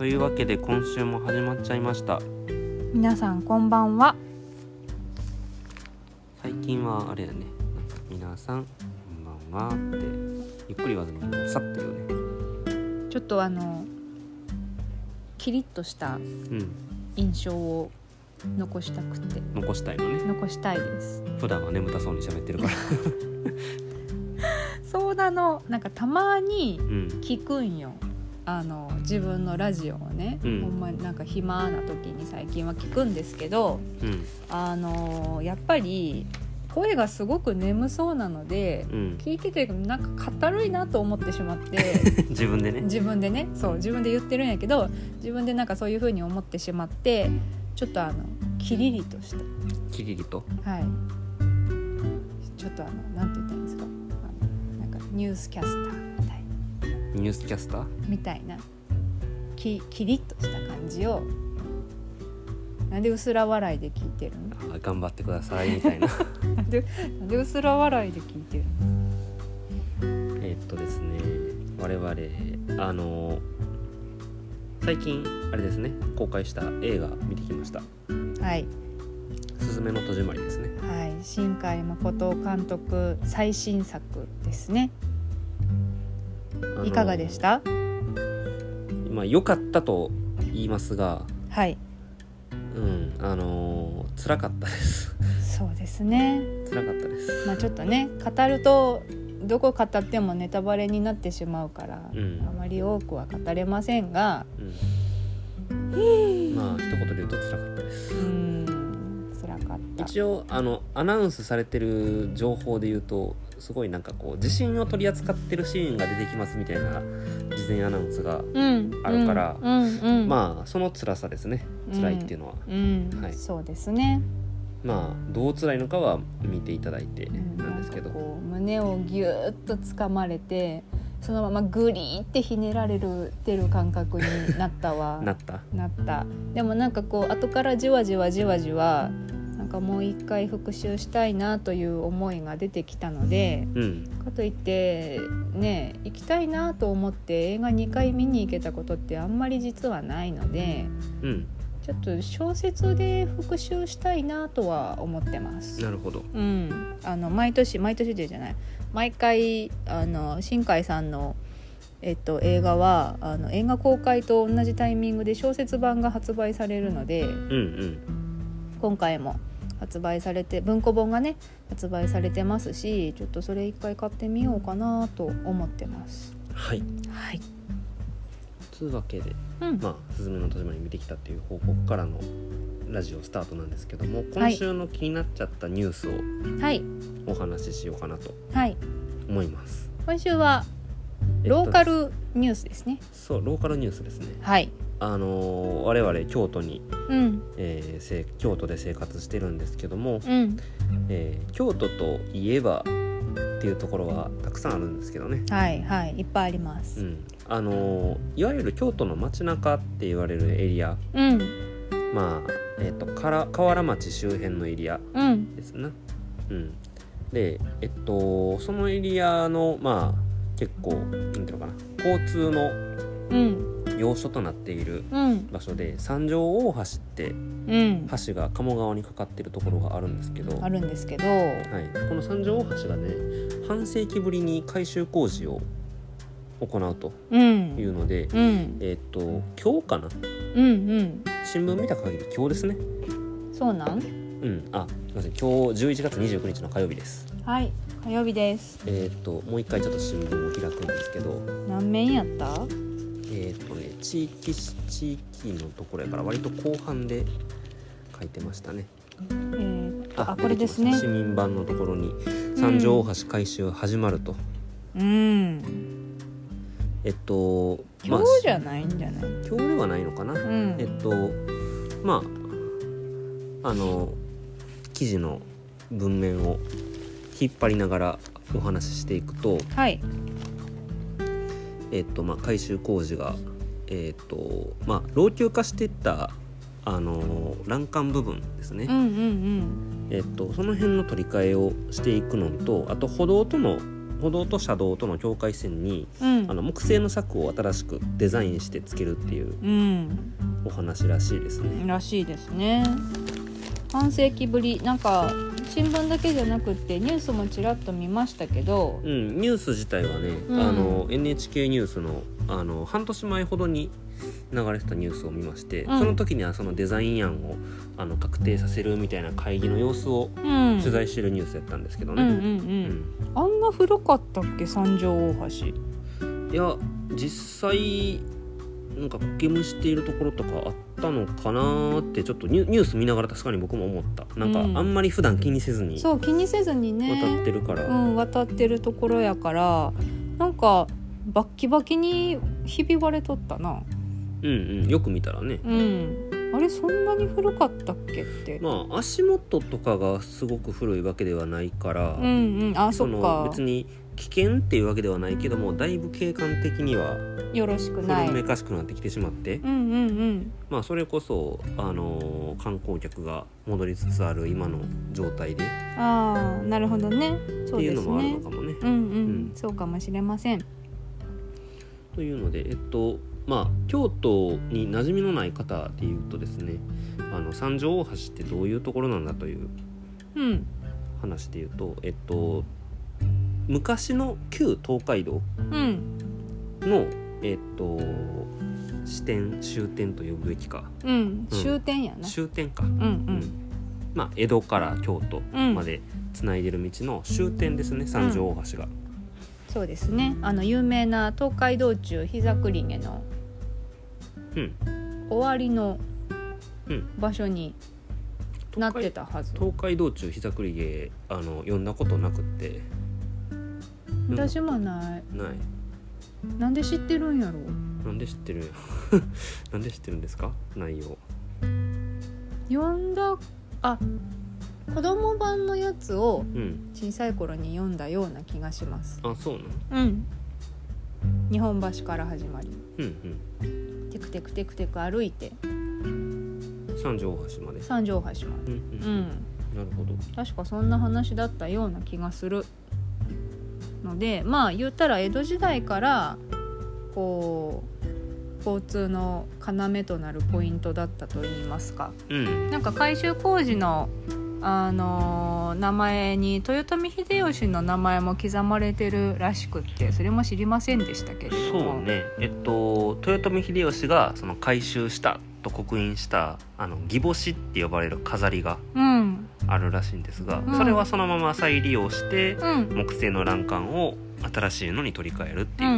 というわけで今週も始まっちゃいました。皆さんこんばんは。最近はあれやね。皆さんこんばんはってゆっくり言わずにさっと言うね。ちょっとあのキリッとしたうん。印象を残したくて。残したいのね。残したいです。普段は眠たそうに喋ってるから。そうなの。なんかたまにうん。聞くんよあの自分のラジオをね、うん。ほんまになんか暇な時に最近は聞くんですけどうん。あのやっぱり声がすごく眠そうなのでうん。聞いててなんかかるいなと思ってしまって 自分でね。自分でね。そう自分で言ってるんやけど自分でなんかそういう風に思ってしまってちょっとあのキリリとした。キリリと？はい。ちょっとあのなんて言ったらいいんですか？なんかニュースキャスターニュースキャスター？みたいな。きキリッとした感じを。なんで薄ら笑いで聞いてるの？あー頑張ってくださいみたいな。なんでなんで薄ら笑いで聞いてるえーっとですね我々あの最近あれですね公開した映画見てきました。のはい「すずめの戸締まり」ですね。はい。新海誠監督最新作ですねいかがでした？まあ良かったと言いますがはい。うんあのー辛かったです。そうですね。辛かったです。まあちょっとね語るとどこ語ってもネタバレになってしまうから、うん。あまり多くは語れませんが。うん。まあ一言で言うと辛かったです。うーん辛かった。一応あのアナウンスされてる情報で言うとすごいなんかこう地震を取り扱ってるシーンが出てきますみたいな事前アナウンスが、うん。あるからうん。うん。うん、まあその辛さですね。辛いっていうのは、うん。はい。そうですね、まあどう辛いのかは見ていただいてうんなんですけど、胸をギューッと掴まれてそのままグリーってひねられるてる感覚になったわ。なった。なった。でもなんかこう後からじわじわじわじわなんかもう一回復習したいなという思いが出てきたのでうん。かといってね行きたいなと思って映画2回見に行けたことってあんまり実はないのでうん。ちょっと小説で復習したいなとは思ってます。なるほど。うん、あの毎年毎年でじゃない。毎回あの新海さんの、えっと、映画はあの映画公開と同じタイミングで小説版が発売されるのでうんうん。今回も発売されて文庫本がね発売されてますしちょっとそれ一回買ってみようかなと思ってます。はい。はい、つうわけでうん。まあ「すずめの戸締まり」見てきたっていう報告からのラジオスタートなんですけども今週の気になっちゃったニュースをはい。お話ししようかなとはい。思います、今週はえっとローカルニュースですね。そうローカルニュースですね。はい、あのー我々京都に、うん。えーせ京都で生活してるんですけども、うん。えー京都といえばっていうところはたくさんあるんですけどね、はいはい。いっぱいあります。うん。あのーいわゆる京都の街中って言われるエリア。うん。まあ、えー、とから河原町周辺のエリアうん。ですな。うん、でえっとそのエリアのまあ結構なんていうのかな。交通のうん要所となっているうん。場所で三条大橋ってうん。橋が鴨川にかかってるところがあるんですけど、はあるんですけど、い、この三条大橋がね半世紀ぶりに改修工事を行うとうん。いうので、うん。えっと今日かな？うんうん。新聞見た限り今日ですね。そうなん？うん。あすいません。今日11月29日の火曜日です。はい。火曜日です。えっともう一回ちょっと新聞を開くんですけど。何面やった？えっとね地域地域のところやから割と後半で書いてましたね。えー、あこれですね。市民版のところに三条大橋改修始まると、うん。えっと今日じゃないんじゃない、今日ではないのかな、うん。えっとまああの記事の文面を引っ張りながらお話ししていくと、はいえっとまあ、改修工事が、えっとまあ、老朽化していったあの欄干部分ですね、うんうん。えっと、その辺の取り替えをしていくのとあと歩道との歩道と車道との境界線にうん。あの木製の柵を新しくデザインしてつけるっていううん。お話らしいですね。らしいですね半世紀ぶり。なんか新聞だけじゃなくってニュースもちらっと見ましたけど。うん、ニュース自体はね、うん。あの NHK ニュースのあの半年前ほどに流れてたニュースを見まして、うん。その時にはそのデザイン案をあの確定させるみたいな会議の様子をうん。取材してるニュースやったんですけどね。あんな古かったっけ？三条大橋。いや実際なんか苔むしているところとかあったのかなーってちょっとニュニュース見ながら確かに僕も思った。なんかうん。あんまり普段気にせずに。そう気にせずにね。渡ってるから、うん、渡ってるところやから。なんかバッキバキにひび割れとったな。うんうんよく見たらね。うん。あれそんなに古かったっけって、まあ足元とかがすごく古いわけではないから、うんうん。あそっのか別に危険っていうわけではないけどもだいぶ景観的にはよろしくない。古めかしくなってきてしまって、うんうんうん。まあそれこそ、あのー観光客が戻りつつある今の状態で、ああなるほどね。そっていうのもあるうですねのかもね。うんうん、うん。そうかもしれません。というのでえっとまあ京都に馴染みのない方でいうとですねあの三条大橋ってどういうところなんだといううん。話でいうとえっと昔の旧東海道うん。のえっと支店終点と呼ぶべきか。うん。終点やな。終点か、うんううん。んまあ江戸から京都までつないでる道の終点ですね、三条大橋が。そうですね。あの有名な東海道中膝栗毛のうん。終わりのうん。場所になってたはず、東海道中膝栗毛あの読んだことなくって私もない。ないなんで知ってるんやろ？なんで知ってる？なんで知ってるんですか？内容。読んだあ子供版のやつをうん。小さい頃に読んだような気がします。あそうなの？うん。日本橋から始まり。うんテクテクテクテク歩いて。うん三条大橋まで。三条大橋まで。うんううん。ん。なるほど。確かそんな話だったような気がするのでまあ言ったら江戸時代からこう交通の要となるポイントだったといいますか。うん。なんか改修工事のあのー名前に豊臣秀吉の名前も刻まれてるらしくってそれも知りませんでしたけれども。そうね。えっと豊臣秀吉がその改修したと刻印したあの義星って呼ばれる飾りがうんあるらしいんですが、うん。それはそのまま再利用してうん。木製の欄干を新しいのに取り替えるっていう。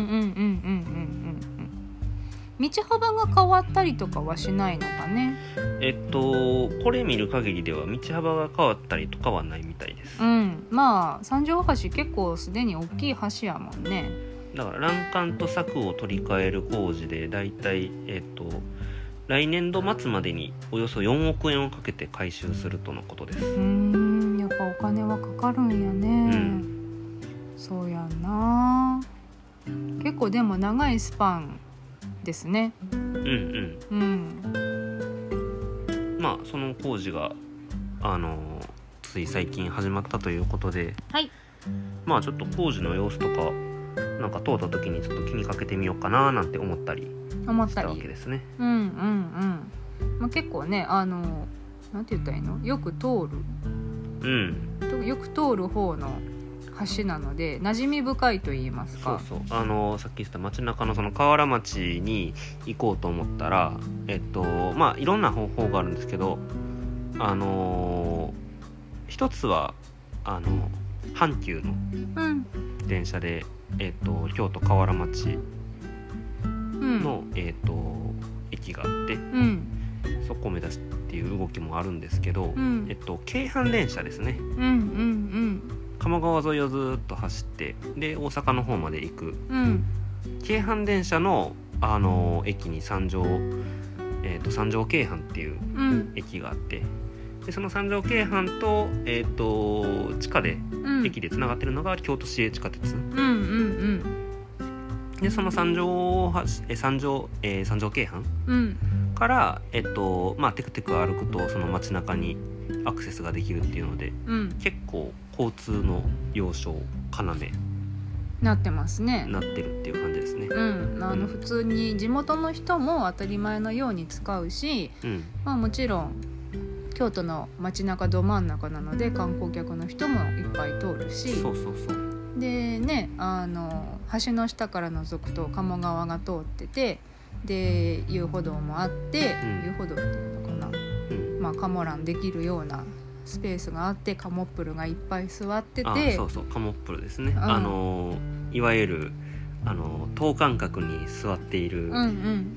道幅が変わったりとかはしないのかね。えっとこれ見る限りでは道幅が変わったりとかはないみたいです。うん。まあ三条大橋結構すでに大きい橋やもんね。だから欄干と柵を取り替える工事でだいたいえっと来年度末までにおよそ4億円をかけて回収するとのことです。うーんやっぱお金はかかるんやね、ん。そうやんな。結構でも長いスパンですね。うんうん。うん。まあその工事があのつい最近始まったということで。はい。まあちょっと工事の様子とかなんか通った時にちょっと気にかけてみようかななんて思ったりした思ったり。わけですね。うんうんうん、まあ、結構ねあのなんて言ったらいいの？よく通うん。るよく通る方の橋なので馴染み深いと言いますそうかそう。あのさっき言った街中のその河原町に行こうと思ったらえっとまあいろんな方法があるんですけどあの一つはあの阪急のうん。電車で、えっと京都河原町うん。の、えっと駅があってうん。そこを目指すっていう動きもあるんですけど、うん。えっと京阪電車ですね。うんうん鴨川沿いをずっと走ってで大阪の方まで行く。うん。うん京阪電車の、あの駅に三条、えー、と三条京阪っていううん。駅があってでその三条京阪と,、えー、と地下でうん。駅でつながってるのが京都市営地下鉄。うんうんでその三条はえ三条、えー三条京阪うん。うんから、えっとまあ、テクテク歩くとその街中にアクセスができるっていうのでうん。結構交通の要衝要なってますね。なってるっていう感じですね。うん、あのうん。普通に地元の人も当たり前のように使うし、うん。まあ、もちろん京都の街中ど真ん中なので観光客の人もいっぱい通るし。そうそうそう。でねあの橋の下から覗くと鴨川が通っててで遊歩道もあって、うん。遊歩道っていうのかな、うん。まあ、カモランできるようなスペースがあってカモップルがいっぱい座ってあてそうそう。カモップルですね、ん。あのいわゆるあの等間隔に座っている、うんうん。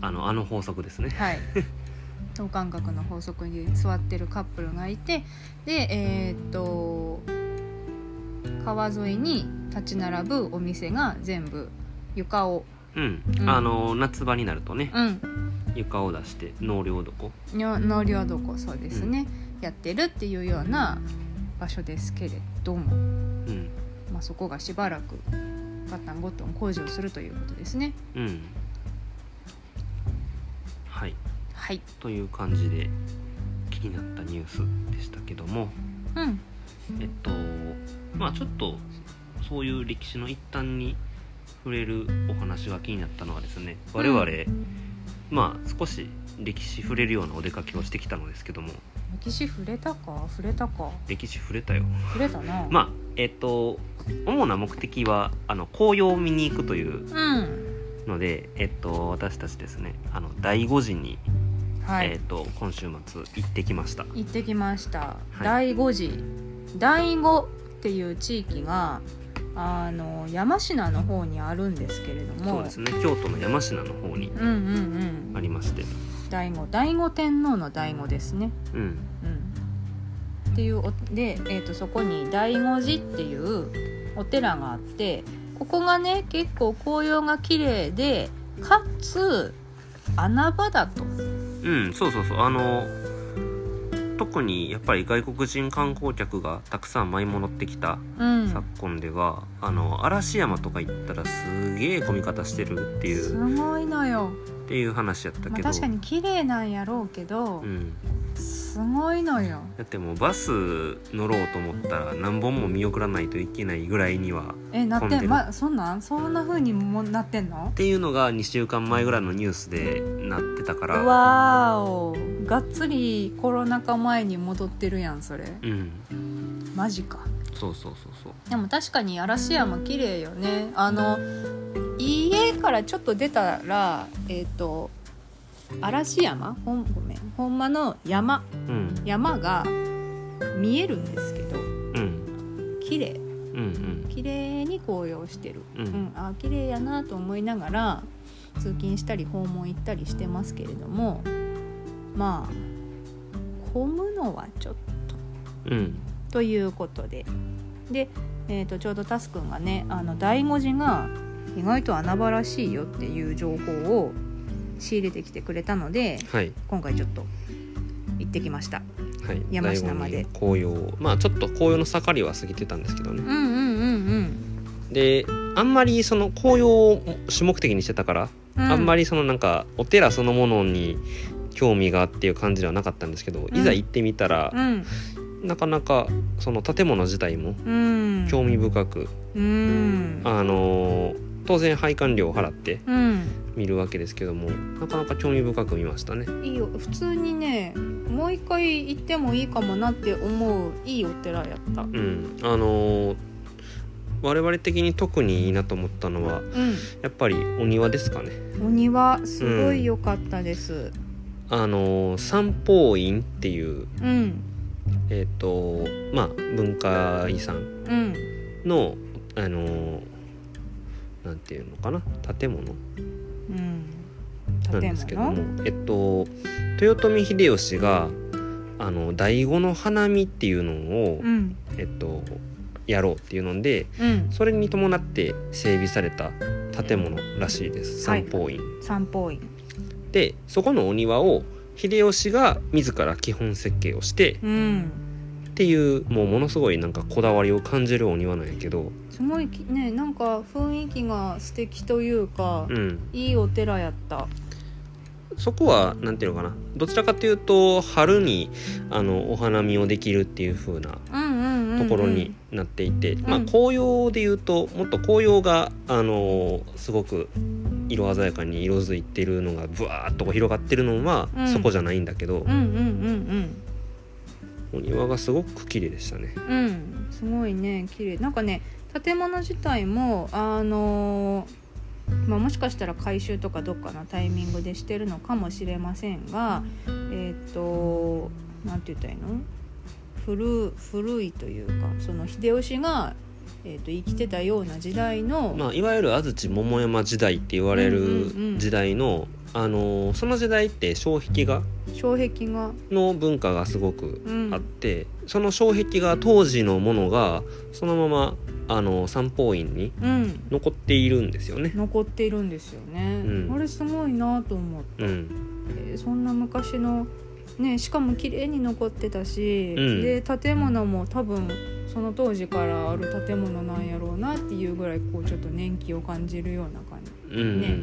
あのあの法則ですね。はい 等間隔の法則に座ってるカップルがいてでえーっと川沿いに立ち並ぶお店が全部床をうん、うん。あの夏場になるとねうん。床を出して納涼床。納涼床そうですね、やってるっていうような場所ですけれども、うん。まあ、そこがしばらくガタンゴトン工事をするということですね。うん。はいはい。という感じで気になったニュースでしたけども。うん。えっとまあちょっとそういう歴史の一端に触れるお話が気になったのはですね我々、まあ少し歴史触れるようなお出かけをしてきたのですけども。歴史触れたか？触れたか。歴史触れたよ。触れたな。まあえっと主な目的はあの紅葉を見に行くといううん。ので、えっと、私たちですねあの第5次に、はい、えっと、今週末行ってきました。行ってきました、はい。第五次。第五っていう地域があの山科の方にあるんですけれども。そうですね。京都の山科の方にうんうんうん。ありまして。第五。第五天皇の第五ですね。うん。うん。っていうおで、えー、とそこに第五寺っていうお寺があってここがね結構紅葉が綺麗でかつ穴場だとうんそうそうそう。あの特にやっぱり外国人観光客がたくさん舞い戻ってきたうん。昨今では、あの嵐山とか行ったらすげえ混み方してるっていすうごいのよ、っていう話やったまあ、けど、確かに綺麗なんやろうけど、うん、すごいのよ。だってもうバス乗ろうと思ったら何本も見送らないといけないぐらいにはえなってん？まそんなん？そんな風にもなってんの？っていうのが2週間前ぐらいのニュースでなってたから。わーお。がっつりコロナ禍前に戻ってるやんそれ。うん。マジか。そうそうそうそう。でも確かに嵐山綺麗よね。あの家からちょっと出たらえっ、と嵐山？ほんごめん。ほんまの山。うん。山が見えるんですけどうん。綺麗。うん綺麗に紅葉してる、うん。うん、あ綺麗やなと思いながら通勤したり訪問行ったりしてますけれどもまあ混むのはちょっと。うん。うんということで。で、えー、とちょうどタスくんがねあの醍醐寺が意外と穴場らしいよっていう情報を仕入れてきてくれたのではい。今回ちょっと行ってきました。はい。山科まで。紅葉。まあちょっと紅葉の盛りは過ぎてたんですけどね。うんうんうんであんまりその紅葉を主目的にしてたから、うん。あんまりりそのなんかお寺そのものに興味がっていう感じではなかったんですけど、いざ行ってみたらう、ん。なかなかその建物自体もうん。興味深く、うん。あのー当然拝観料を払ってうん。見るわけですけどもなかなか興味深く見ましたね。いいよ。普通にねもう一回行ってもいいかもなって思ういいお寺やった。うん。あのー我々的に特にいいなと思ったのはうん。やっぱりお庭ですかね。お庭すごい良かったです。あのー三宝院っていううん。えっ、とまあ文化遺産うん。のあのーなんていうのかな？建物。うん。なん建ですけども物えっと豊臣秀吉があの第五の花見っていうのを、うん。えっとやろうっていうのでうん。それに伴って整備された建物らしいです。はい。三宝院、三宝院。でそこのお庭を秀吉が自ら基本設計をしてうん。っていうもうものすごいなんかこだわりを感じるお庭なんやけどすごいきねなんか雰囲気が素敵というか、うん。いいお寺やった。そこはなんていうのかな。どちらかというと春にあのお花見をできるっていう風なところになっていて、ん。まあ、紅葉でいうともっと紅葉が、あのすごく色鮮やかに色づいてるのがブワーッと広がってるのは、うん。そこじゃないんだけどうん、うんうんお庭がすごく綺麗でしたね。うんうん。すごいね綺麗。なんかね建物自体もあのまあ、もしかしたら改修とかどっかのタイミングでしてるのかもしれませんがえっ、となんて言ったらいいの？古古いというかその秀吉が、えー、と生きてたような時代の、まあ、いわゆる安土桃山時代って言われるん。時代の、あのその時代って障壁画障壁が、の文化がすごくうん。あって、その障壁画当時のものがそのままあの三宝院にうん、残っているんですよね。残っているんですよね、うん。あれすごいなと思って。うん、えーそんな昔のねしかも綺麗に残ってたし、うん。で建物も多分その当時からある建物なんやろうなっていうぐらいこうちょっと年季を感じるような感じうん、ね。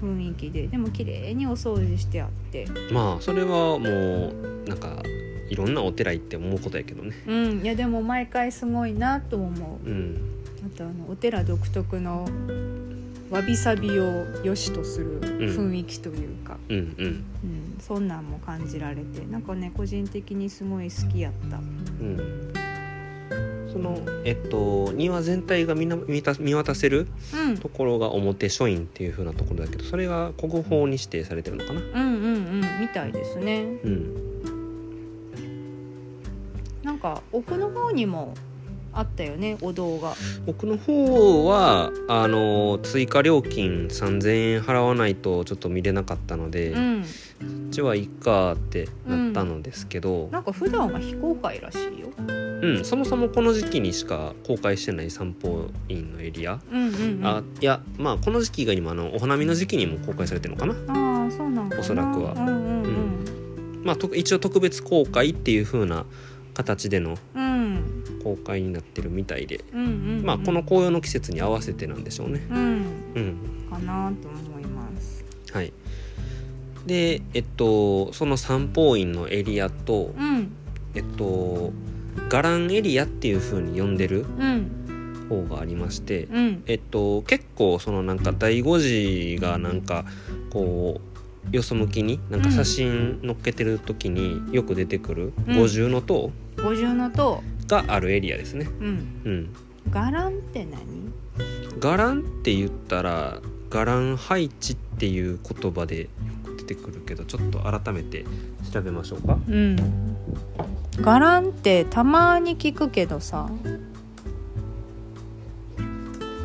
雰囲気で。でも綺麗にお掃除してあって。うん、まあそれはもうなんかいろんなお寺行って思うことやけどね。うん。いやでも毎回すごいなと思う。うん、あとあのお寺独特のわびさびを良しとする雰囲気というか、うん、うん。うん。そんなんも感じられて。なんかね個人的にすごい好きやった。うんそのえっと庭全体が見な見た見渡せるうん。ところが表書院っていう風なところだけどそれが国宝に指定されてるのかな？うんうんうん。みたいですね。うん。なんか奥の方にもあったよねお堂が。奥の方はあの追加料金3000円払わないとちょっと見れなかったので、こうん。っちはいいかってなったのですけど、なんか普段は非公開らしいようん。そもそもこの時期にしか公開してない散歩院のエリア、うんうん、うん、あいやまあこの時期以外にもあのお花見の時期にも公開されてるのかな。ああそうなんおそらくは。うんうんうん。まあと一応特別公開っていう風な形でのうん。公開になってるみたいで、うんうんうん。まあこの紅葉の季節に合わせてなんでしょうね。うん。うん。かなと思います。はい。でえっとその三宝院のエリアとうん。えっと伽藍エリアっていう風に呼んでるうん。方がありましてうん。えっと結構そのなんか第五次がなんかこうよそ向きになんか写真載っけてる時によく出てくるうん。五重塔五重の塔。があるエリアですね。うん。うん、伽藍って何？伽藍って言ったら伽藍配置っていう言葉でよく出てくるけどちょっと改めて調べましょうか。うん伽藍ってたまに聞くけどさ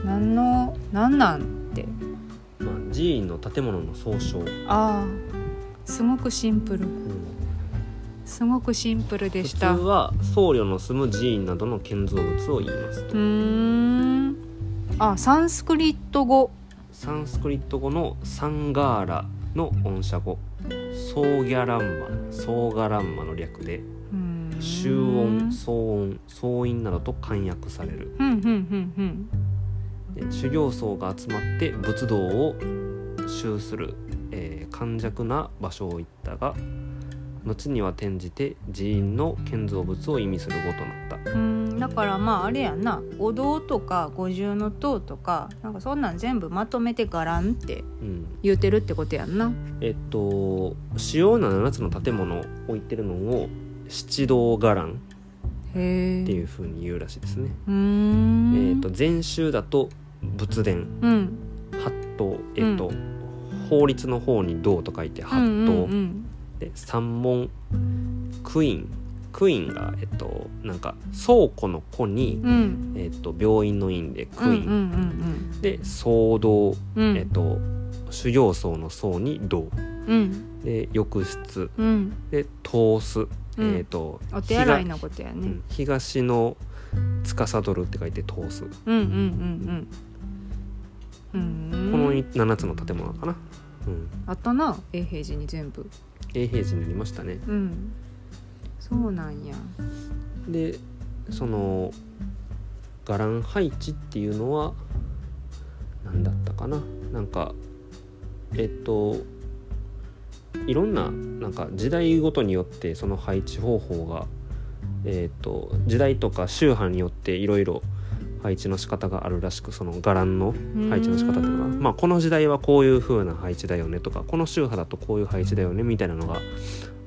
何の何なんって。まあ、寺院の建物の総称、ああすごくシンプル。すごくシンプルで普通した。うは僧侶の住む寺院などの建造物を言いますと。ーん。あサンスクリット語。サンスクリット語のサンガーラの音写語。ソーギャランマソーガランマの略で集音騒音総音などと漢訳される。ふんふんふん修行僧が集まって仏道を修する、えー寛弱な場所を言ったが後には転じて寺院の建造物を意味する語となった。うーん。だからまああれやんな。お堂とか五重の塔とかなんかそんなん全部まとめて伽藍ってうん。言うてるってことやんな。えっと主要な7つの建物を置いてるのを七道伽藍っていう風に言うらしいですね。うーん。えー、と禅宗だと仏殿。うん。八塔えっ、と、法律の方に道と書いて八塔、うんうんで三門クイーンクイーンがえっとなんか倉庫の庫に、うん。うんえっと病院の院でクイーン、うんうん。で僧堂、うんうん。えっと修行僧の僧に道。うん。で浴室。うん。で通す、うん。えっとお手洗いのことやね。うん。東の司るって書いて通す、うんうんうんうん。うん。この7つの建物かな、うん、あったな永平寺に全部。永平寺になりましたね。うん。そうなんや。でその伽藍配置っていうのは何だったかな。なんかえっといろんななんか時代ごとによってその配置方法がえー、と時代とか宗派によっていろいろ配置の仕方があるらしくその伽藍の配置の仕方っていうのが、まあ、この時代はこういう風な配置だよねとかこの宗派だとこういう配置だよねみたいなのが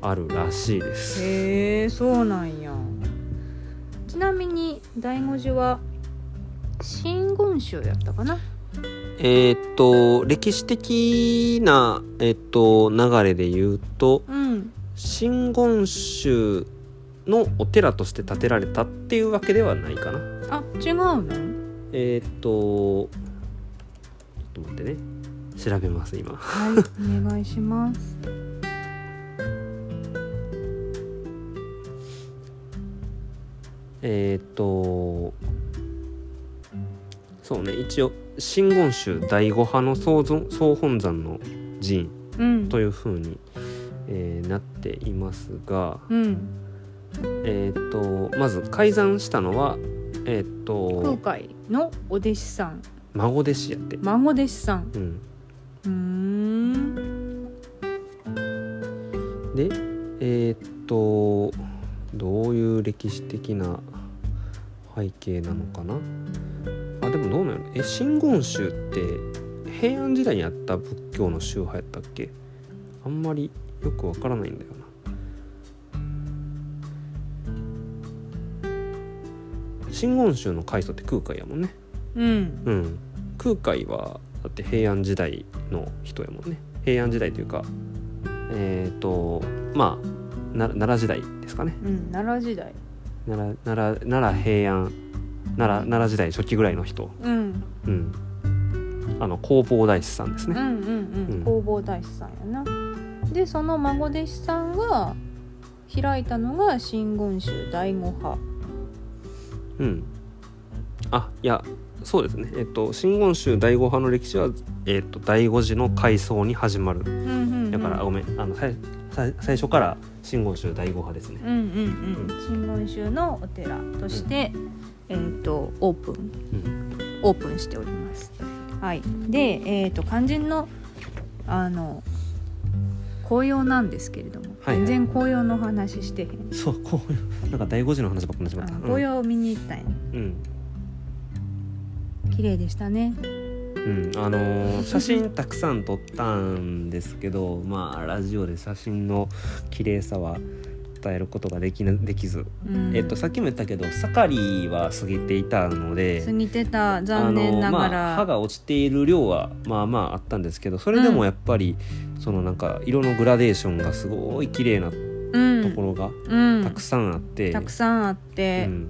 あるらしいです。へえそうなんや。ちなみに醍醐寺は真言宗やったかなえー、と歴史的な、えー、と流れで言うとうん。真言宗のお寺として建てられたっていうわけではないかな。あ違うの？えーっとちょっと待ってね。調べます今。はいお願いします。えーっとそうね一応真言宗第五派の総存総本山の寺院うん。というふうに、えーなっていますがうん。えーっとまず改ざんしたのはえーっ空と海のお弟子さん。孫弟子やって。孫弟子さん。うん。うーん。でえーっとどういう歴史的な背景なのかなあでもどうなのえ真言宗って平安時代にあった仏教の宗派やったっけ？あんまりよくわからないんだよな。真言宗の開祖って空海やもんね。うん。うん。空海はだって平安時代の人やもんね。平安時代というかえっ、とまあな奈良時代ですかね。うん奈良時代。奈良奈良平安奈良奈良時代初期ぐらいの人。うん。うん。あの弘法大師さんですね。うんうんうん。うん。弘法大師さんやな。でその孫弟子さんが開いたのが真言宗第五派。うん。あいやそうですね。えっ、と真言宗第五派の歴史はえっ、と第五次の開創に始まる。うんうんうん。だから、ごめんあのさいさい最初から真言宗第五派ですね。うんうんうん。真言宗のお寺として、えっ、とオープン。うん。オープンしております。はい。でえっ、と肝心のあの紅葉なんですけれども、はいはい。全然紅葉の話してへん。そうこういうなんか第五次の話ばっかりになっちまった。あ紅葉を見に行ったんや。うん。綺麗でしたね。うん、あのー写真たくさん撮ったんですけどまあラジオで写真の綺麗さは伝えることができなできず、うん。えっとさっきも言ったけど盛りは過ぎていたので過ぎてた。残念ながら、まあ、歯が落ちている量はまあまああったんですけどそれでもやっぱり、そのなんか色のグラデーションがすごい綺麗なとうん。ころがうん。たくさんあって、たくさんあって。う、ん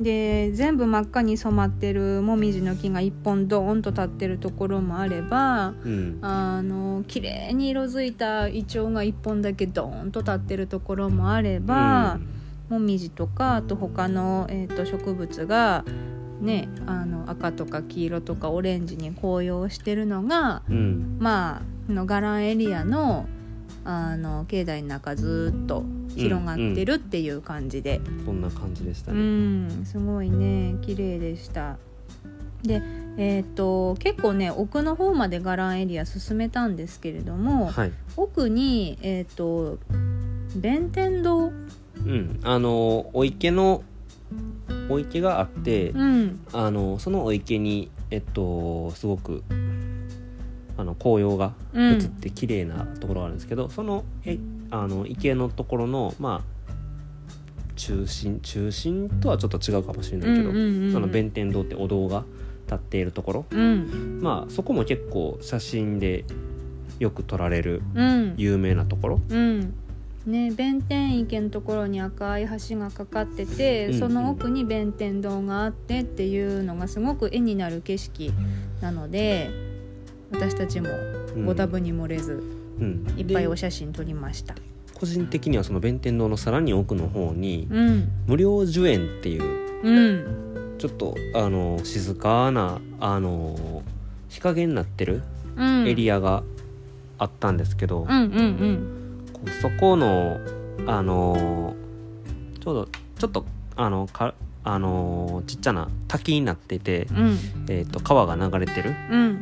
で全部真っ赤に染まってるもみじの木が一本ドーンと立ってるところもあればうん。あの綺麗に色づいたイチョウが一本だけドーンと立ってるところもあれば、もみじとかあと他の、えー、と植物が、ね、あの赤とか黄色とかオレンジに紅葉してるのがうんうん。まああの伽藍エリアのあの境内の中ずっと広がってるっていう感じで、こんな感じでしたうね。んすごいね。綺麗でした。でえー、と結構ね奥の方まで伽藍エリア進めたんですけれども、はい。奥に、えー、と弁天堂、うん、あのお池のお池があって、うん。あのそのお池にえっとすごくあの紅葉がうん。映って綺麗なところがあるんですけど、そのえあの池のところのまあ中心中心とはちょっと違うかもしれないけど、うんうんうんその弁天堂ってお堂が立っているところ。うん。まあそこも結構写真でよく撮られるうん。有名なところ。うん。ね、弁天池のところに赤い橋がかかってて、うんうん。その奥に弁天堂があってっていうのがすごく絵になる景色なので私たちもうん。ご多分に漏れず、うん。いっぱいでお写真撮りました。個人的にはその弁天堂のさらに奥の方にうん。無料寿園っていううん。ちょっとあの静かなあの日陰になってるうん。エリアがあったんですけど、そこのあのちょうどちょっとあのかあのちっちゃな滝になってて、うんうん。えー、と川が流れてるうん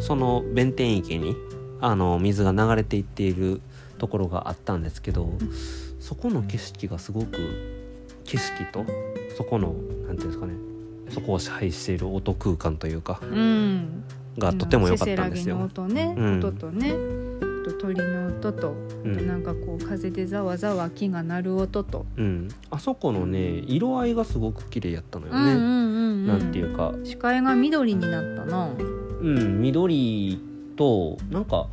その弁天池にあの水が流れていっているところがあったんですけどそこの景色がすごく景色とそこのなんていうんですかねそこを支配している音空間というかうん。がとても良かったんですよ。音ね、うん。音とね鳥の音と、うん。なんかこう風でざわざわ木が鳴る音と、うん、あそこのね色合いがすごく綺麗やったのよね。うんうんうんうん。なんていうか、視界が緑になったなうん、緑となんか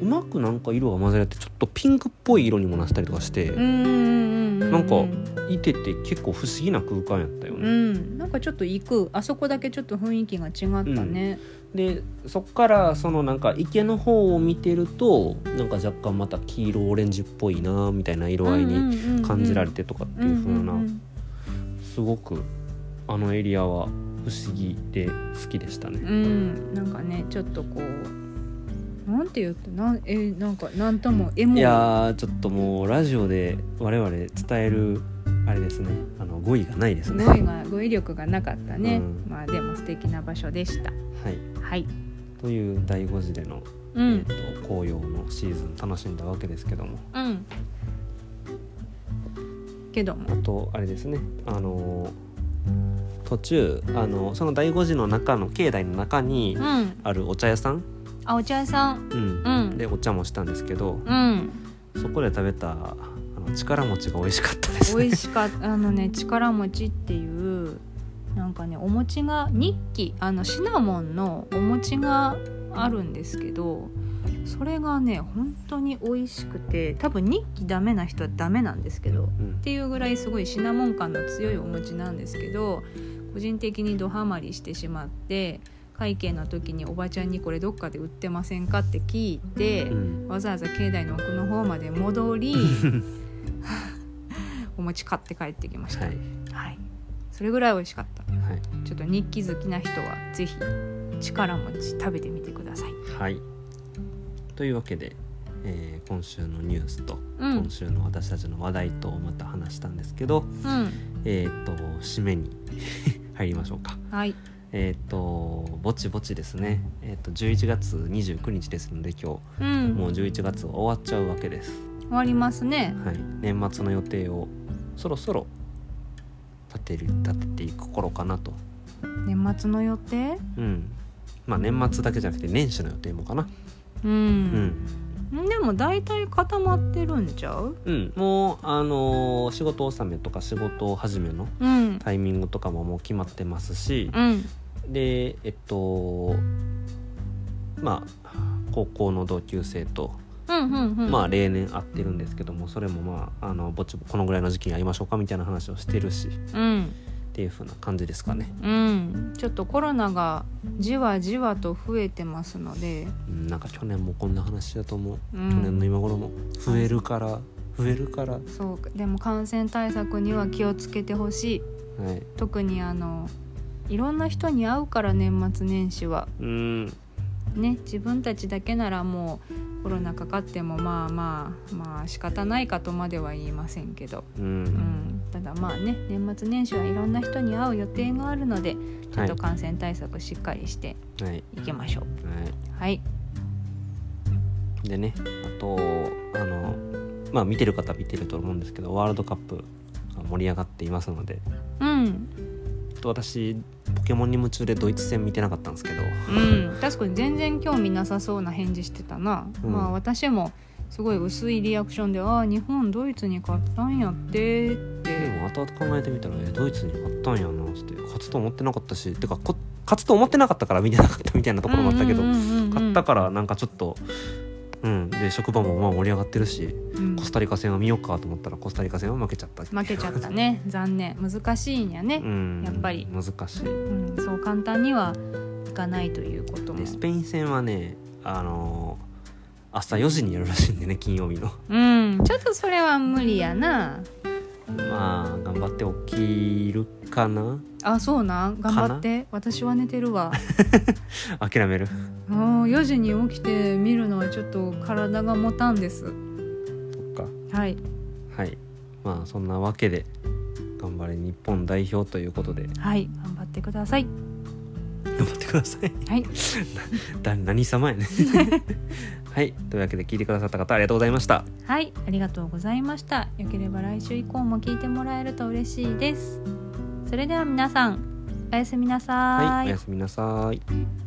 うまくなんか色が混ぜられてちょっとピンクっぽい色にもなったりとかして、うんうんうんうんなんかいてて結構不思議な空間やったようね。んなんかちょっと行く。あそこだけちょっと雰囲気が違ったね、でそっからそのなんか池の方を見てるとなんか若干また黄色オレンジっぽいなみたいな色合いに感じられてとかっていう風なすごくあのエリアは不思議で好きでしたね。うん。なんかねちょっとこうなんて言うとなんえなんかなんともエモい。やーちょっともうラジオで我々伝えるあれですね。あの語彙がないですね。語彙が語彙力がなかったね、うん。まあでも素敵な場所でした。はい、はい。という第5次での、うえー、んと紅葉のシーズン楽しんだわけですけども。うん。けども。あとあれですね。あのー途中あのその第5次の中の境内の中にうん。あるお茶屋さん、あお茶屋さん。うん。うん。でお茶もしたんですけどうん。そこで食べたあの力餅が美味しかったですね。美味しかった。あのね 力餅っていうなんかねお餅が日記あのシナモンのお餅があるんですけどそれがね本当に美味しくて多分日記ダメな人はダメなんですけどうん。っていうぐらいすごいシナモン感の強いお餅なんですけど個人的にドハマりしてしまって会計の時におばちゃんにこれどっかで売ってませんかって聞いて、うん。わざわざ境内の奥の方まで戻り お餅買って帰ってきました、ははい。い、それぐらい美味しかった。はい。ちょっと日記好きな人はぜひ力餅食べてみてください。はい、というわけで、えー今週のニュースと、うん。今週の私たちの話題とまた話したんですけど、うん。えっ、と締めに 入りましょうか。はいえっ、とぼちぼちですね。えっ、と11月29日ですので今うん日もう11月は終わっちゃうわけです。終わりますねはい、年末の予定をそろそろ立てる立てていく頃かなと。年末の予定？うん。まあ年末だけじゃなくて年始の予定もかな。ううんん。でも大体固まってるんちゃう？うん、もうあのー仕事納めとか仕事始めのうん。タイミングとかももう決まってますし、うん。でえっとまあ高校の同級生と、うんうんうん。まあ例年会ってるんですけどもそれもまああのぼちぼこのぐらいの時期に会いましょうかみたいな話をしてるし。っうんていう風な感じですかね、うん。ちょっとコロナがじわじわと増えてますので、うん、なんか去年もこんな話だと思う、うん。去年の今頃も。増えるから増えるから、はそう。でも感染対策には気をつけてほしい。い、特にあのいろんな人に会うから年末年始は。うん。ね自分たちだけならもうコロナかかってもまあまあまあ仕方ないかとまでは言いませんけど、ううんん、ただまあね年末年始はいろんな人に会う予定があるのでちょっと感染対策しっかりしてはい。いきましょう。はい。はい。でねあとあのまあ見てる方は見てると思うんですけどワールドカップが盛り上がっていますのでうん。と私ポケモンに夢中でドイツ戦見てなかったんですけど。うん、確かに全然興味なさそうな返事してたな、うん。まあ私もすごい薄いリアクションで「ああ日本ドイツに勝ったんやって」って。でも後々考えてみたらえドイツに勝ったんやなって勝つと思ってなかったしてかこ勝つと思ってなかったから見てなかったみたいなところもあったけど、勝ったからなんかちょっとうんで職場もまあ盛り上がってるしうん。コスタリカ戦は見ようかと思ったらコスタリカ戦は負けちゃった負けちゃったね残念。難しいんやねう、んやっぱり。難しい。うんそう簡単にはいかないということも。でスペイン戦はねあのー朝4時にやるらしいんでね金曜日の。うん。ちょっとそれは無理やな。まあ頑張って起きるかな。あそうなん？頑張って。私は寝てるわ。諦める。あー4時に起きて見るのはちょっと体が持たんです。そっか。はい。はい。まあそんなわけで頑張れ日本代表ということで。はい。頑張ってください。頑張ってください。はい。だ何様やねはい。というわけで聞いてくださった方ありがとうございました。はい。ありがとうございました。よければ来週以降も聞いてもらえると嬉しいです。それでは皆さんおやすみなさはい。おやすみなさい